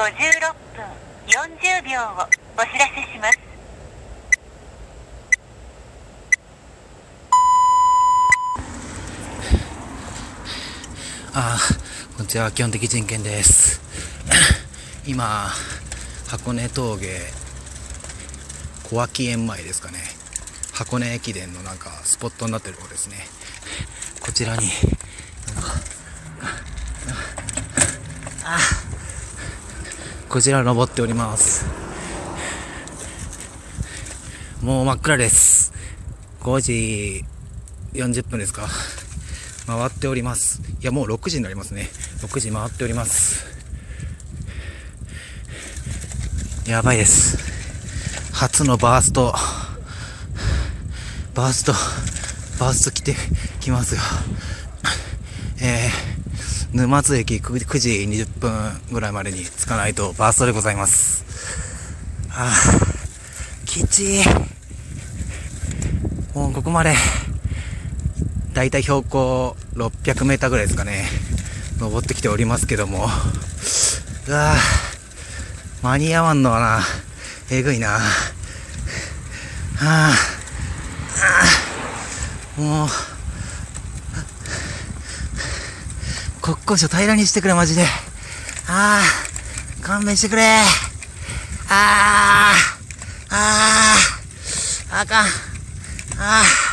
56分40秒をお知らせします。あーこんにちは。基本的人権です。今箱根峠小脇園前ですかね。箱根駅伝のなんかスポットになってるとこですね。こちらにあこちら登っております。もう真っ暗です。5時40分ですか。回っております。いやもう6時になりますね。6時回っております。やばいです。初のバースト。バーストバースト来てきますよ、沼津駅 9, 9時20分ぐらいまでに着かないとバーストでございますあーきちいもうここまでだいたい標高600メーターぐらいですかね。登ってきておりますけども。うわぁ、間に合わんのはな。えぐいな。はあ、もう、国交省平らにしてくれ、マジで。ああ、勘弁してくれ。ああ、ああ、あかん。ああ。